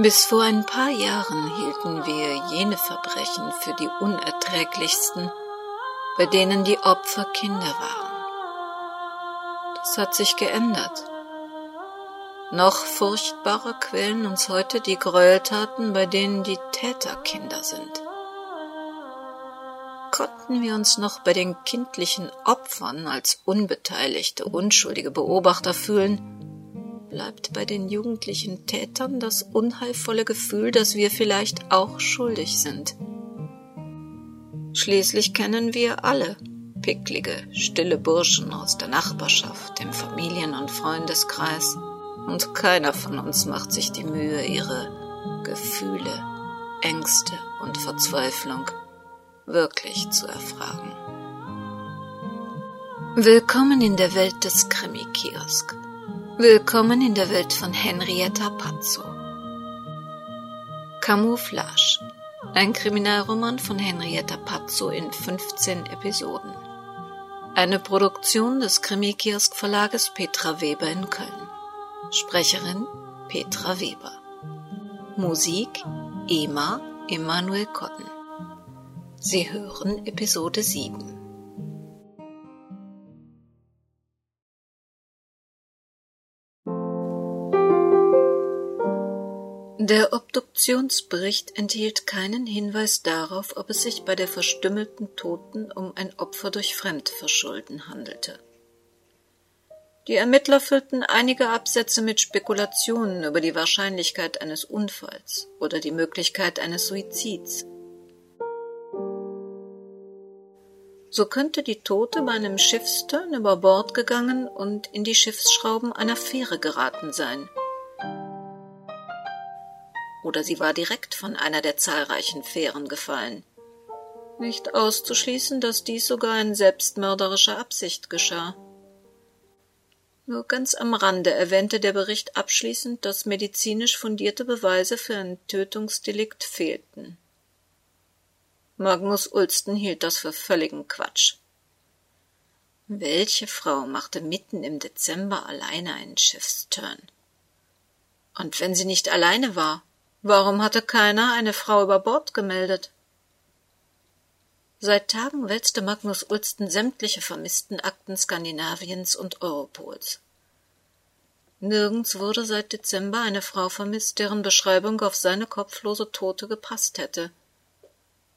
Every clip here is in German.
Bis vor ein paar Jahren hielten wir jene Verbrechen für die unerträglichsten, bei denen die Opfer Kinder waren. Das hat sich geändert. Noch furchtbarer quälen uns heute die Gräueltaten, bei denen die Täter Kinder sind. Konnten wir uns noch bei den kindlichen Opfern als unbeteiligte, unschuldige Beobachter fühlen, bleibt bei den jugendlichen Tätern das unheilvolle Gefühl, dass wir vielleicht auch schuldig sind. Schließlich kennen wir alle picklige, stille Burschen aus der Nachbarschaft, dem Familien- und Freundeskreis, und keiner von uns macht sich die Mühe, ihre Gefühle, Ängste und Verzweiflung wirklich zu erfragen. Willkommen in der Welt des Krimi-Kiosk. Willkommen in der Welt von Henrietta Pazzo. Camouflage. Ein Kriminalroman von Henrietta Pazzo in 15 Episoden. Eine Produktion des Krimi-Kiosk Verlages Petra Weber in Köln. Sprecherin Petra Weber. Musik Ema Emanuel Kotten. Sie hören Episode 7. Der Obduktionsbericht enthielt keinen Hinweis darauf, ob es sich bei der verstümmelten Toten um ein Opfer durch Fremdverschulden handelte. Die Ermittler füllten einige Absätze mit Spekulationen über die Wahrscheinlichkeit eines Unfalls oder die Möglichkeit eines Suizids. So könnte die Tote bei einem Schiffsturn über Bord gegangen und in die Schiffsschrauben einer Fähre geraten sein – oder sie war direkt von einer der zahlreichen Fähren gefallen. Nicht auszuschließen, dass dies sogar in selbstmörderischer Absicht geschah. Nur ganz am Rande erwähnte der Bericht abschließend, dass medizinisch fundierte Beweise für ein Tötungsdelikt fehlten. Magnus Ulsten hielt das für völligen Quatsch. Welche Frau machte mitten im Dezember alleine einen Schiffsturn? Und wenn sie nicht alleine war, Warum hatte keiner eine Frau über Bord gemeldet? Seit Tagen wälzte Magnus Ulsten sämtliche vermissten Akten Skandinaviens und Europols. Nirgends wurde seit Dezember eine Frau vermisst, deren Beschreibung auf seine kopflose Tote gepasst hätte.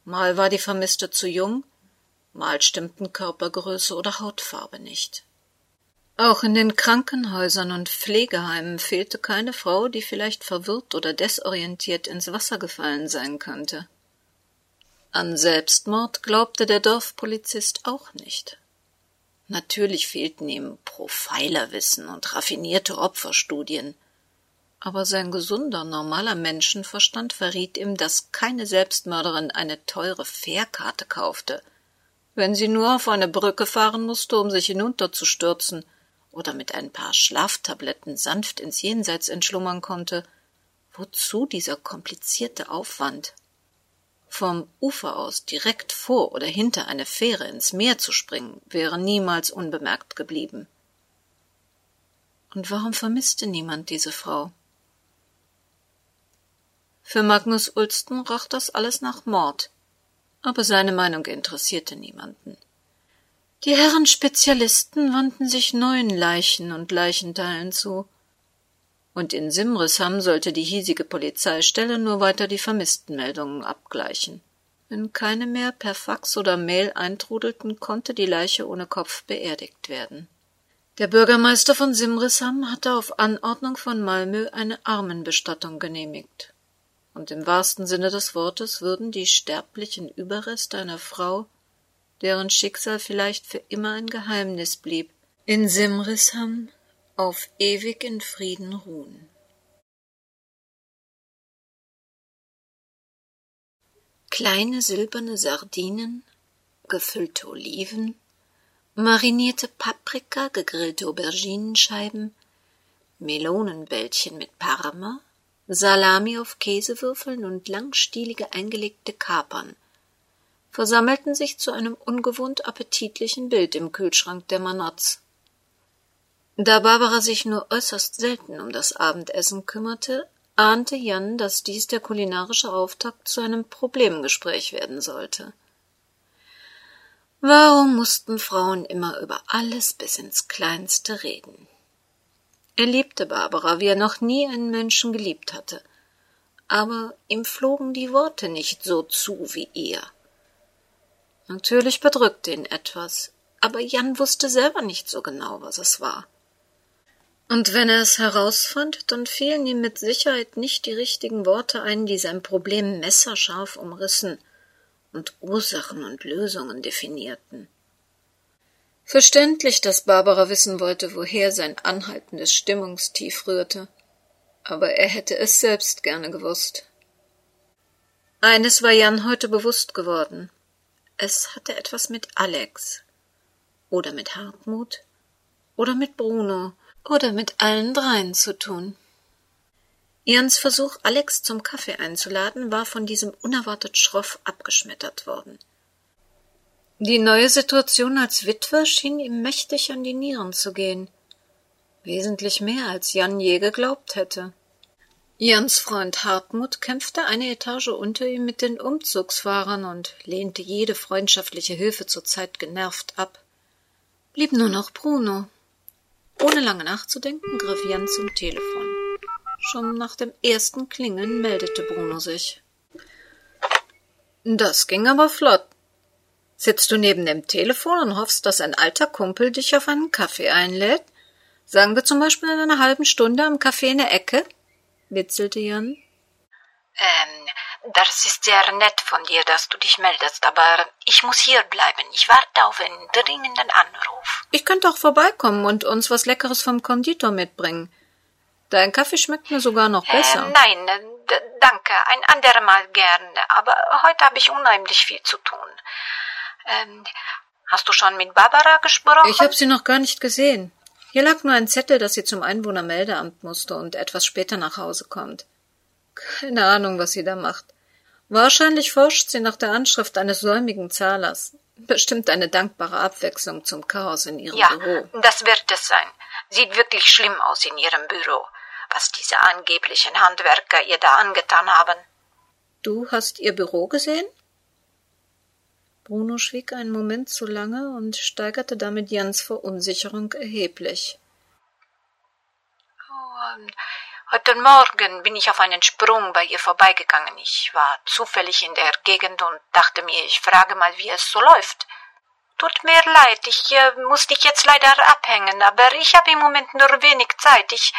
Mal war die Vermisste zu jung, mal stimmten Körpergröße oder Hautfarbe nicht. Auch in den Krankenhäusern und Pflegeheimen fehlte keine Frau, die vielleicht verwirrt oder desorientiert ins Wasser gefallen sein könnte. An Selbstmord glaubte der Dorfpolizist auch nicht. Natürlich fehlten ihm Profilerwissen und raffinierte Opferstudien, aber sein gesunder, normaler Menschenverstand verriet ihm, dass keine Selbstmörderin eine teure Fährkarte kaufte, wenn sie nur auf eine Brücke fahren musste, um sich hinunterzustürzen – oder mit ein paar Schlaftabletten sanft ins Jenseits entschlummern konnte, wozu dieser komplizierte Aufwand? Vom Ufer aus direkt vor oder hinter eine Fähre ins Meer zu springen, wäre niemals unbemerkt geblieben. Und warum vermisste niemand diese Frau? Für Magnus Ulsten roch das alles nach Mord, aber seine Meinung interessierte niemanden. Die Herren Spezialisten wandten sich neuen Leichen und Leichenteilen zu. Und in Simrisham sollte die hiesige Polizeistelle nur weiter die Vermisstenmeldungen abgleichen. Wenn keine mehr per Fax oder Mail eintrudelten, konnte die Leiche ohne Kopf beerdigt werden. Der Bürgermeister von Simrisham hatte auf Anordnung von Malmö eine Armenbestattung genehmigt. Und im wahrsten Sinne des Wortes würden die sterblichen Überreste einer Frau deren Schicksal vielleicht für immer ein Geheimnis blieb, in Simrisham auf ewig in Frieden ruhen. Kleine silberne Sardinen, gefüllte Oliven, marinierte Paprika, gegrillte Auberginenscheiben, Melonenbällchen mit Parma, Salami auf Käsewürfeln und langstielige eingelegte Kapern versammelten sich zu einem ungewohnt appetitlichen Bild im Kühlschrank der Manotz. Da Barbara sich nur äußerst selten um das Abendessen kümmerte, ahnte Jan, dass dies der kulinarische Auftakt zu einem Problemgespräch werden sollte. Warum mussten Frauen immer über alles bis ins Kleinste reden? Er liebte Barbara, wie er noch nie einen Menschen geliebt hatte, aber ihm flogen die Worte nicht so zu wie ihr. Natürlich bedrückte ihn etwas, aber Jan wusste selber nicht so genau, was es war. Und wenn er es herausfand, dann fielen ihm mit Sicherheit nicht die richtigen Worte ein, die sein Problem messerscharf umrissen und Ursachen und Lösungen definierten. Verständlich, dass Barbara wissen wollte, woher sein anhaltendes Stimmungstief rührte, aber er hätte es selbst gerne gewusst. Eines war Jan heute bewusst geworden. Es hatte etwas mit Alex oder mit Hartmut oder mit Bruno oder mit allen dreien zu tun. Jans Versuch, Alex zum Kaffee einzuladen, war von diesem unerwartet schroff abgeschmettert worden. Die neue Situation als Witwer schien ihm mächtig an die Nieren zu gehen. Wesentlich mehr, als Jan je geglaubt hätte. Jans Freund Hartmut kämpfte eine Etage unter ihm mit den Umzugsfahrern und lehnte jede freundschaftliche Hilfe zurzeit genervt ab. Blieb nur noch Bruno. Ohne lange nachzudenken, griff Jan zum Telefon. Schon nach dem ersten Klingeln meldete Bruno sich. Das ging aber flott. Sitzt du neben dem Telefon und hoffst, dass ein alter Kumpel dich auf einen Kaffee einlädt? Sagen wir zum Beispiel in einer halben Stunde am Café in der Ecke? Witzelte Jan. Ähm, das ist sehr nett von dir, dass du dich meldest, aber ich muss hier bleiben. Ich warte auf einen dringenden Anruf. Ich könnte auch vorbeikommen und uns was Leckeres vom Konditor mitbringen. Dein Kaffee schmeckt mir sogar noch äh, besser. Äh, nein, danke, ein andermal gerne, aber heute habe ich unheimlich viel zu tun. Ähm, hast du schon mit Barbara gesprochen? Ich habe sie noch gar nicht gesehen. Hier lag nur ein Zettel, dass sie zum Einwohnermeldeamt musste und etwas später nach Hause kommt. Keine Ahnung, was sie da macht. Wahrscheinlich forscht sie nach der Anschrift eines säumigen Zahlers. Bestimmt eine dankbare Abwechslung zum Chaos in ihrem ja, Büro. Das wird es sein. Sieht wirklich schlimm aus in ihrem Büro, was diese angeblichen Handwerker ihr da angetan haben. Du hast ihr Büro gesehen? Bruno schwieg einen Moment zu lange und steigerte damit Jans Verunsicherung erheblich. Oh, heute Morgen bin ich auf einen Sprung bei ihr vorbeigegangen. Ich war zufällig in der Gegend und dachte mir, ich frage mal, wie es so läuft. Tut mir leid, ich äh, muss dich jetzt leider abhängen, aber ich habe im Moment nur wenig Zeit. Ich,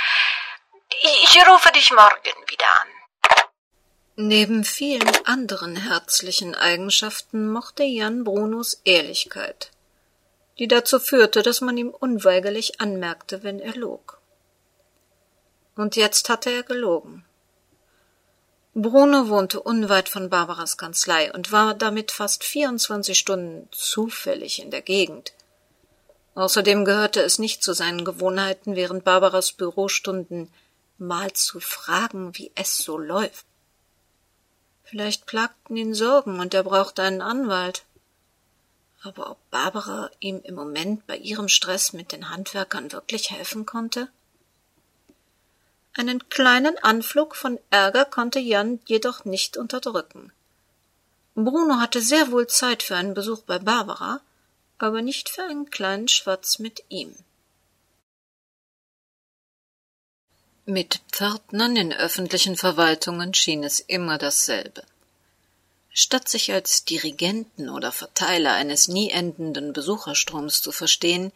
ich, ich rufe dich morgen wieder an. Neben vielen anderen herzlichen Eigenschaften mochte Jan Brunos Ehrlichkeit, die dazu führte, dass man ihm unweigerlich anmerkte, wenn er log. Und jetzt hatte er gelogen. Bruno wohnte unweit von Barbaras Kanzlei und war damit fast 24 Stunden zufällig in der Gegend. Außerdem gehörte es nicht zu seinen Gewohnheiten, während Barbaras Bürostunden mal zu fragen, wie es so läuft. Vielleicht plagten ihn Sorgen und er brauchte einen Anwalt. Aber ob Barbara ihm im Moment bei ihrem Stress mit den Handwerkern wirklich helfen konnte? Einen kleinen Anflug von Ärger konnte Jan jedoch nicht unterdrücken. Bruno hatte sehr wohl Zeit für einen Besuch bei Barbara, aber nicht für einen kleinen Schwatz mit ihm. Mit Pförtnern in öffentlichen Verwaltungen schien es immer dasselbe. Statt sich als Dirigenten oder Verteiler eines nie endenden Besucherstroms zu verstehen,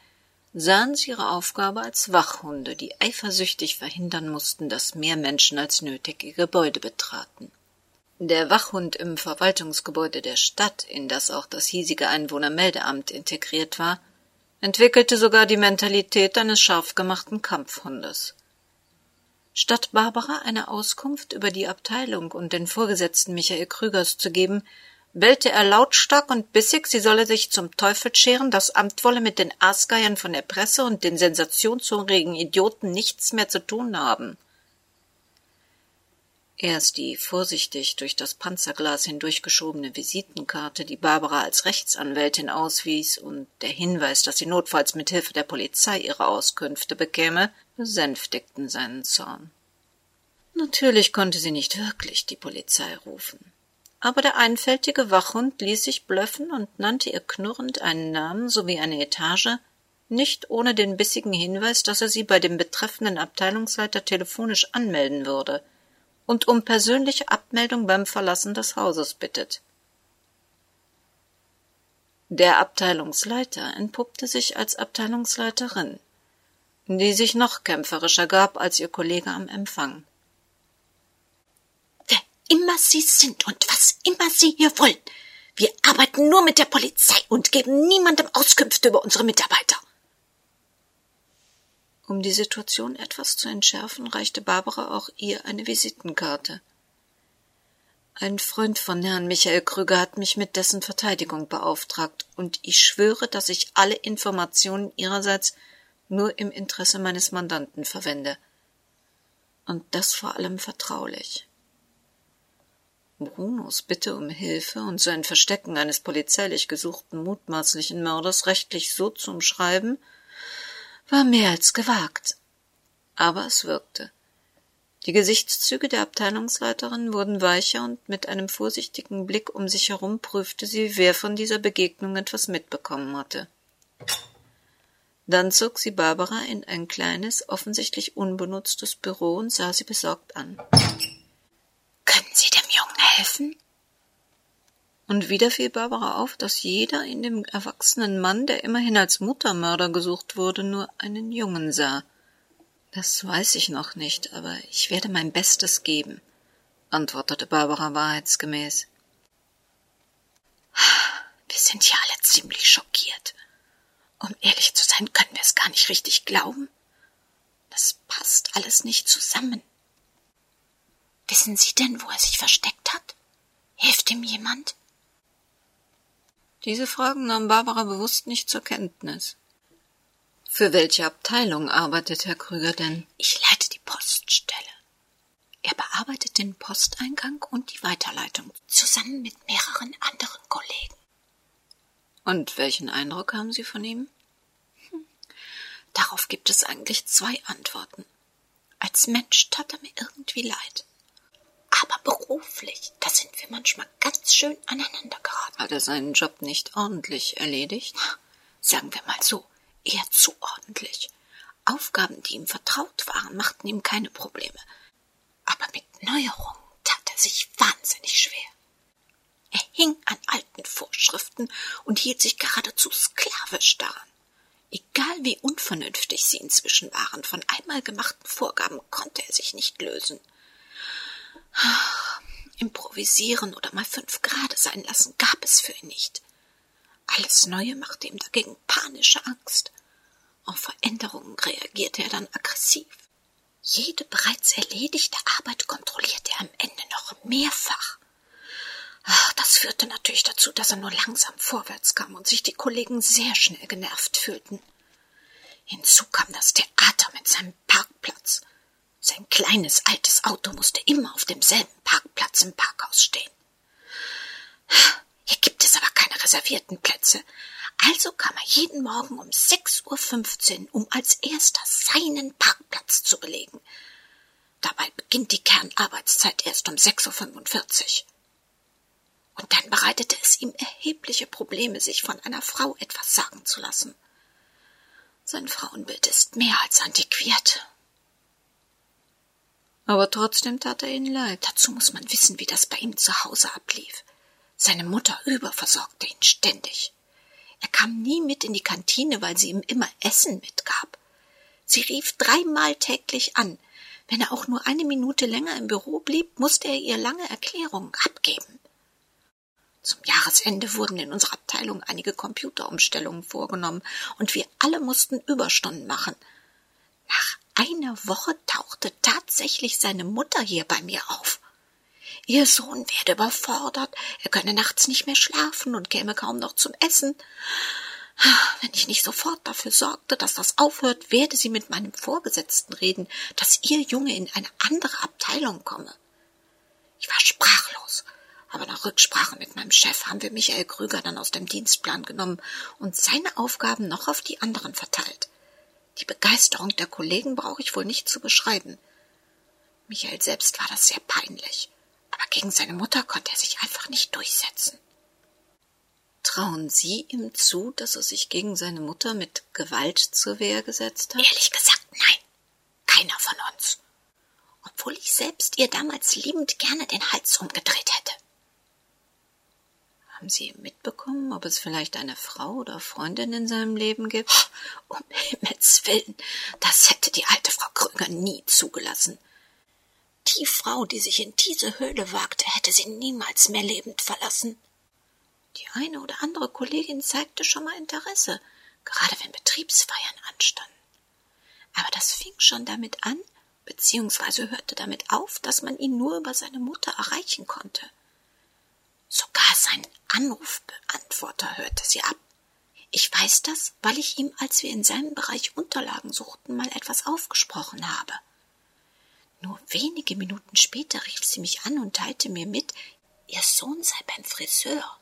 sahen sie ihre Aufgabe als Wachhunde, die eifersüchtig verhindern mussten, dass mehr Menschen als nötig ihr Gebäude betraten. Der Wachhund im Verwaltungsgebäude der Stadt, in das auch das hiesige Einwohnermeldeamt integriert war, entwickelte sogar die Mentalität eines scharf gemachten Kampfhundes. Statt Barbara eine Auskunft über die Abteilung und den Vorgesetzten Michael Krügers zu geben, bellte er lautstark und bissig, sie solle sich zum Teufel scheren, das Amt wolle mit den Aasgeiern von der Presse und den sensationshungrigen Idioten nichts mehr zu tun haben. Erst die vorsichtig durch das Panzerglas hindurchgeschobene Visitenkarte, die Barbara als Rechtsanwältin auswies, und der Hinweis, dass sie notfalls mit Hilfe der Polizei ihre Auskünfte bekäme, besänftigten seinen Zorn. Natürlich konnte sie nicht wirklich die Polizei rufen. Aber der einfältige Wachhund ließ sich blöffen und nannte ihr knurrend einen Namen sowie eine Etage, nicht ohne den bissigen Hinweis, dass er sie bei dem betreffenden Abteilungsleiter telefonisch anmelden würde und um persönliche Abmeldung beim Verlassen des Hauses bittet. Der Abteilungsleiter entpuppte sich als Abteilungsleiterin, die sich noch kämpferischer gab als ihr Kollege am Empfang. Wer immer Sie sind und was immer Sie hier wollen, wir arbeiten nur mit der Polizei und geben niemandem Auskünfte über unsere Mitarbeiter. Um die Situation etwas zu entschärfen, reichte Barbara auch ihr eine Visitenkarte. Ein Freund von Herrn Michael Krüger hat mich mit dessen Verteidigung beauftragt, und ich schwöre, dass ich alle Informationen ihrerseits nur im Interesse meines Mandanten verwende. Und das vor allem vertraulich. Brunos Bitte um Hilfe und sein Verstecken eines polizeilich gesuchten mutmaßlichen Mörders rechtlich so zu umschreiben, war mehr als gewagt. Aber es wirkte. Die Gesichtszüge der Abteilungsleiterin wurden weicher und mit einem vorsichtigen Blick um sich herum prüfte sie, wer von dieser Begegnung etwas mitbekommen hatte. Dann zog sie Barbara in ein kleines, offensichtlich unbenutztes Büro und sah sie besorgt an. Können Sie dem Jungen helfen? Und wieder fiel Barbara auf, dass jeder in dem erwachsenen Mann, der immerhin als Muttermörder gesucht wurde, nur einen Jungen sah. Das weiß ich noch nicht, aber ich werde mein Bestes geben, antwortete Barbara wahrheitsgemäß. Wir sind hier alle ziemlich schockiert. Um ehrlich zu sein, können wir es gar nicht richtig glauben. Das passt alles nicht zusammen. Wissen Sie denn, wo er sich versteckt hat? Hilft ihm jemand? Diese Fragen nahm Barbara bewusst nicht zur Kenntnis. Für welche Abteilung arbeitet Herr Krüger denn? Ich leite die Poststelle. Er bearbeitet den Posteingang und die Weiterleitung zusammen mit mehreren anderen Kollegen. Und welchen Eindruck haben Sie von ihm? Hm. Darauf gibt es eigentlich zwei Antworten. Als Mensch tat er mir irgendwie leid aber beruflich, da sind wir manchmal ganz schön aneinander geraten. Hat er seinen Job nicht ordentlich erledigt? Sagen wir mal so, eher zu ordentlich. Aufgaben, die ihm vertraut waren, machten ihm keine Probleme. Aber mit Neuerungen tat er sich wahnsinnig schwer. Er hing an alten Vorschriften und hielt sich geradezu sklavisch daran. Egal wie unvernünftig sie inzwischen waren, von einmal gemachten Vorgaben konnte er sich nicht lösen. Improvisieren oder mal fünf Grade sein lassen gab es für ihn nicht. Alles Neue machte ihm dagegen panische Angst. Auf Veränderungen reagierte er dann aggressiv. Jede bereits erledigte Arbeit kontrollierte er am Ende noch mehrfach. Das führte natürlich dazu, dass er nur langsam vorwärts kam und sich die Kollegen sehr schnell genervt fühlten. Hinzu kam das Theater mit seinem Parkplatz. Sein kleines altes Auto musste immer auf demselben Parkplatz im Parkhaus stehen. Hier gibt es aber keine reservierten Plätze. Also kam er jeden Morgen um 6.15 Uhr, um als erster seinen Parkplatz zu belegen. Dabei beginnt die Kernarbeitszeit erst um 6.45 Uhr. Und dann bereitete es ihm erhebliche Probleme, sich von einer Frau etwas sagen zu lassen. Sein Frauenbild ist mehr als antiquiert aber trotzdem tat er ihnen leid. Dazu muss man wissen, wie das bei ihm zu Hause ablief. Seine Mutter überversorgte ihn ständig. Er kam nie mit in die Kantine, weil sie ihm immer Essen mitgab. Sie rief dreimal täglich an. Wenn er auch nur eine Minute länger im Büro blieb, musste er ihr lange Erklärungen abgeben. Zum Jahresende wurden in unserer Abteilung einige Computerumstellungen vorgenommen und wir alle mussten Überstunden machen. Nach einer Woche tauchte tatsächlich seine Mutter hier bei mir auf. Ihr Sohn werde überfordert, er könne nachts nicht mehr schlafen und käme kaum noch zum Essen. Wenn ich nicht sofort dafür sorgte, dass das aufhört, werde sie mit meinem Vorgesetzten reden, dass ihr Junge in eine andere Abteilung komme. Ich war sprachlos, aber nach Rücksprache mit meinem Chef haben wir Michael Krüger dann aus dem Dienstplan genommen und seine Aufgaben noch auf die anderen verteilt. Die Begeisterung der Kollegen brauche ich wohl nicht zu beschreiben. Michael selbst war das sehr peinlich, aber gegen seine Mutter konnte er sich einfach nicht durchsetzen. Trauen Sie ihm zu, dass er sich gegen seine Mutter mit Gewalt zur Wehr gesetzt hat? Ehrlich gesagt, nein. Keiner von uns. Obwohl ich selbst ihr damals liebend gerne den Hals umgedreht hätte. Haben Sie mitbekommen, ob es vielleicht eine Frau oder Freundin in seinem Leben gibt? Oh, um Himmels willen, das hätte die alte Frau Krüger nie zugelassen. Die Frau, die sich in diese Höhle wagte, hätte sie niemals mehr lebend verlassen. Die eine oder andere Kollegin zeigte schon mal Interesse, gerade wenn Betriebsfeiern anstanden. Aber das fing schon damit an, beziehungsweise hörte damit auf, dass man ihn nur über seine Mutter erreichen konnte. Sogar sein Anrufbeantworter hörte sie ab. Ich weiß das, weil ich ihm, als wir in seinem Bereich Unterlagen suchten, mal etwas aufgesprochen habe. Nur wenige Minuten später rief sie mich an und teilte mir mit, ihr Sohn sei beim Friseur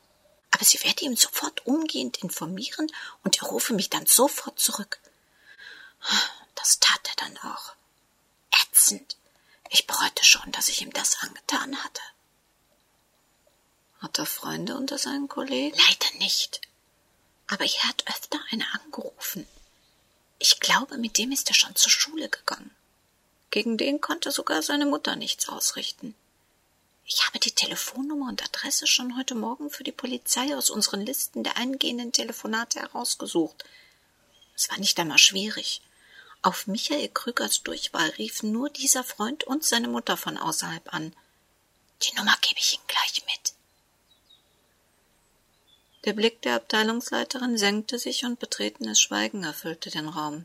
aber sie werde ihm sofort umgehend informieren und er rufe mich dann sofort zurück. Das tat er dann auch. Ätzend. Ich bereute schon, dass ich ihm das angetan hatte. Hat er Freunde unter seinen Kollegen? Leider nicht. Aber er hat öfter eine angerufen. Ich glaube, mit dem ist er schon zur Schule gegangen. Gegen den konnte sogar seine Mutter nichts ausrichten. Ich habe die Telefonnummer und Adresse schon heute Morgen für die Polizei aus unseren Listen der eingehenden Telefonate herausgesucht. Es war nicht einmal schwierig. Auf Michael Krügers Durchwahl riefen nur dieser Freund und seine Mutter von außerhalb an. Die Nummer gebe ich Ihnen gleich mit. Der Blick der Abteilungsleiterin senkte sich und betretenes Schweigen erfüllte den Raum.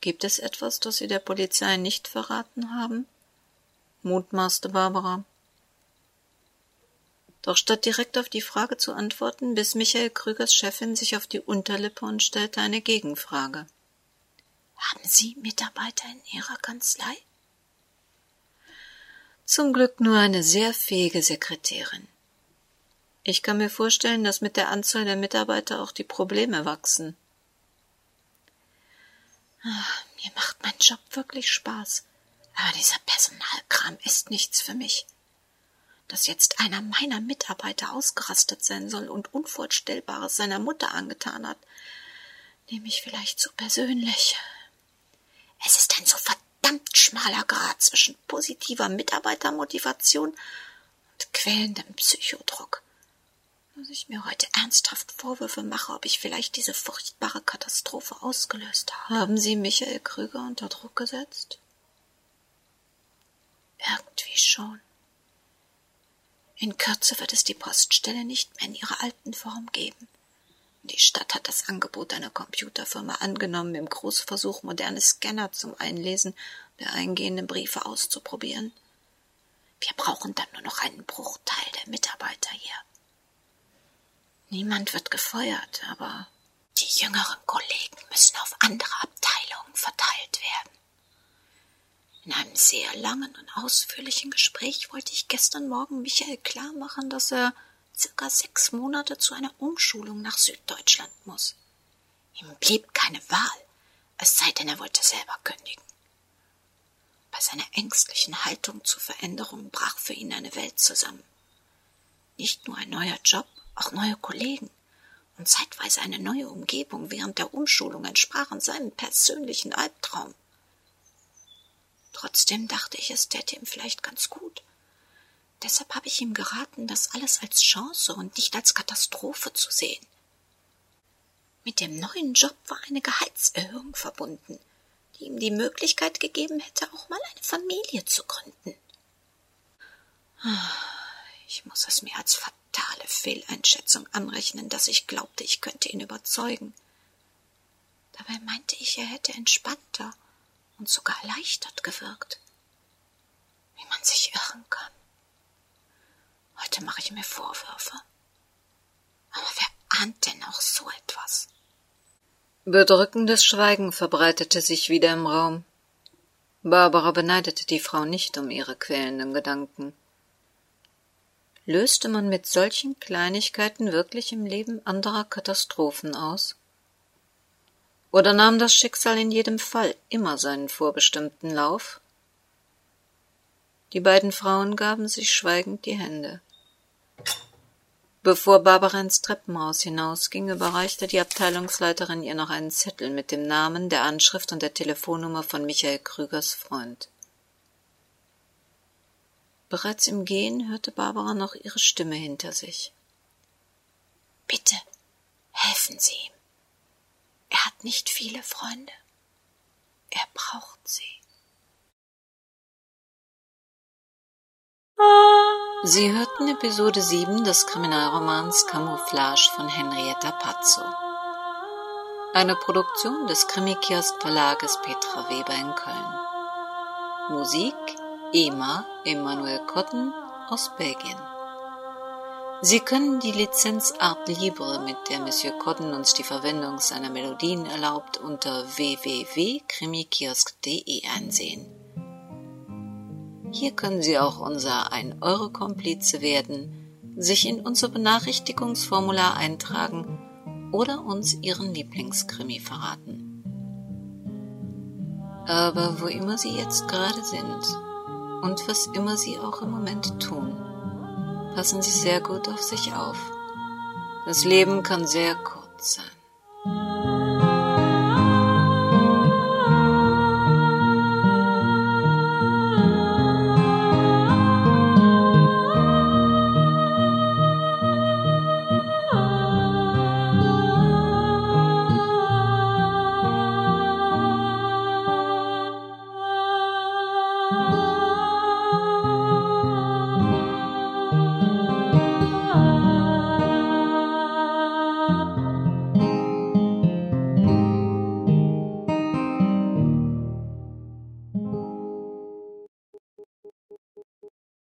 Gibt es etwas, das Sie der Polizei nicht verraten haben? mutmaßte Barbara. Doch statt direkt auf die Frage zu antworten, biss Michael Krügers Chefin sich auf die Unterlippe und stellte eine Gegenfrage. Haben Sie Mitarbeiter in Ihrer Kanzlei? Zum Glück nur eine sehr fähige Sekretärin. Ich kann mir vorstellen, dass mit der Anzahl der Mitarbeiter auch die Probleme wachsen. Ach, mir macht mein Job wirklich Spaß. Aber dieser Personalkram ist nichts für mich. Dass jetzt einer meiner Mitarbeiter ausgerastet sein soll und Unvorstellbares seiner Mutter angetan hat, nehme ich vielleicht zu persönlich. Es ist ein so verdammt schmaler Grad zwischen positiver Mitarbeitermotivation und quälendem Psychodruck, dass ich mir heute ernsthaft Vorwürfe mache, ob ich vielleicht diese furchtbare Katastrophe ausgelöst habe. Haben Sie Michael Krüger unter Druck gesetzt? Irgendwie schon. In Kürze wird es die Poststelle nicht mehr in ihrer alten Form geben. Die Stadt hat das Angebot einer Computerfirma angenommen, im Großversuch moderne Scanner zum Einlesen der eingehenden Briefe auszuprobieren. Wir brauchen dann nur noch einen Bruchteil der Mitarbeiter hier. Niemand wird gefeuert, aber die jüngeren Kollegen müssen auf andere Abteilungen verteilt werden. In einem sehr langen und ausführlichen Gespräch wollte ich gestern Morgen Michael klar machen, dass er circa sechs Monate zu einer Umschulung nach Süddeutschland muss. Ihm blieb keine Wahl, es sei denn, er wollte selber kündigen. Bei seiner ängstlichen Haltung zur Veränderung brach für ihn eine Welt zusammen. Nicht nur ein neuer Job, auch neue Kollegen und zeitweise eine neue Umgebung während der Umschulung entsprachen seinem persönlichen Albtraum. Trotzdem dachte ich, es täte ihm vielleicht ganz gut. Deshalb habe ich ihm geraten, das alles als Chance und nicht als Katastrophe zu sehen. Mit dem neuen Job war eine Gehaltserhöhung verbunden, die ihm die Möglichkeit gegeben hätte, auch mal eine Familie zu gründen. Ich muss es mir als fatale Fehleinschätzung anrechnen, dass ich glaubte, ich könnte ihn überzeugen. Dabei meinte ich, er hätte entspannter und sogar erleichtert gewirkt. Wie man sich irren kann. Heute mache ich mir Vorwürfe. Aber wer ahnt denn auch so etwas? Bedrückendes Schweigen verbreitete sich wieder im Raum. Barbara beneidete die Frau nicht um ihre quälenden Gedanken. Löste man mit solchen Kleinigkeiten wirklich im Leben anderer Katastrophen aus? Oder nahm das Schicksal in jedem Fall immer seinen vorbestimmten Lauf? Die beiden Frauen gaben sich schweigend die Hände. Bevor Barbara ins Treppenhaus hinausging, überreichte die Abteilungsleiterin ihr noch einen Zettel mit dem Namen, der Anschrift und der Telefonnummer von Michael Krügers Freund. Bereits im Gehen hörte Barbara noch ihre Stimme hinter sich. Bitte, helfen Sie ihm. Er hat nicht viele Freunde. Er braucht sie. Sie hörten Episode 7 des Kriminalromans Camouflage von Henrietta Pazzo. Eine Produktion des Krimikiosk Verlages Petra Weber in Köln. Musik EMA Emanuel Kotten aus Belgien. Sie können die Lizenz Art Libre, mit der Monsieur Cotton uns die Verwendung seiner Melodien erlaubt, unter www.krimikiosk.de einsehen. Hier können Sie auch unser 1-Euro-Komplize werden, sich in unser Benachrichtigungsformular eintragen oder uns Ihren Lieblingskrimi verraten. Aber wo immer Sie jetzt gerade sind und was immer Sie auch im Moment tun, Passen Sie sehr gut auf sich auf. Das Leben kann sehr kurz sein.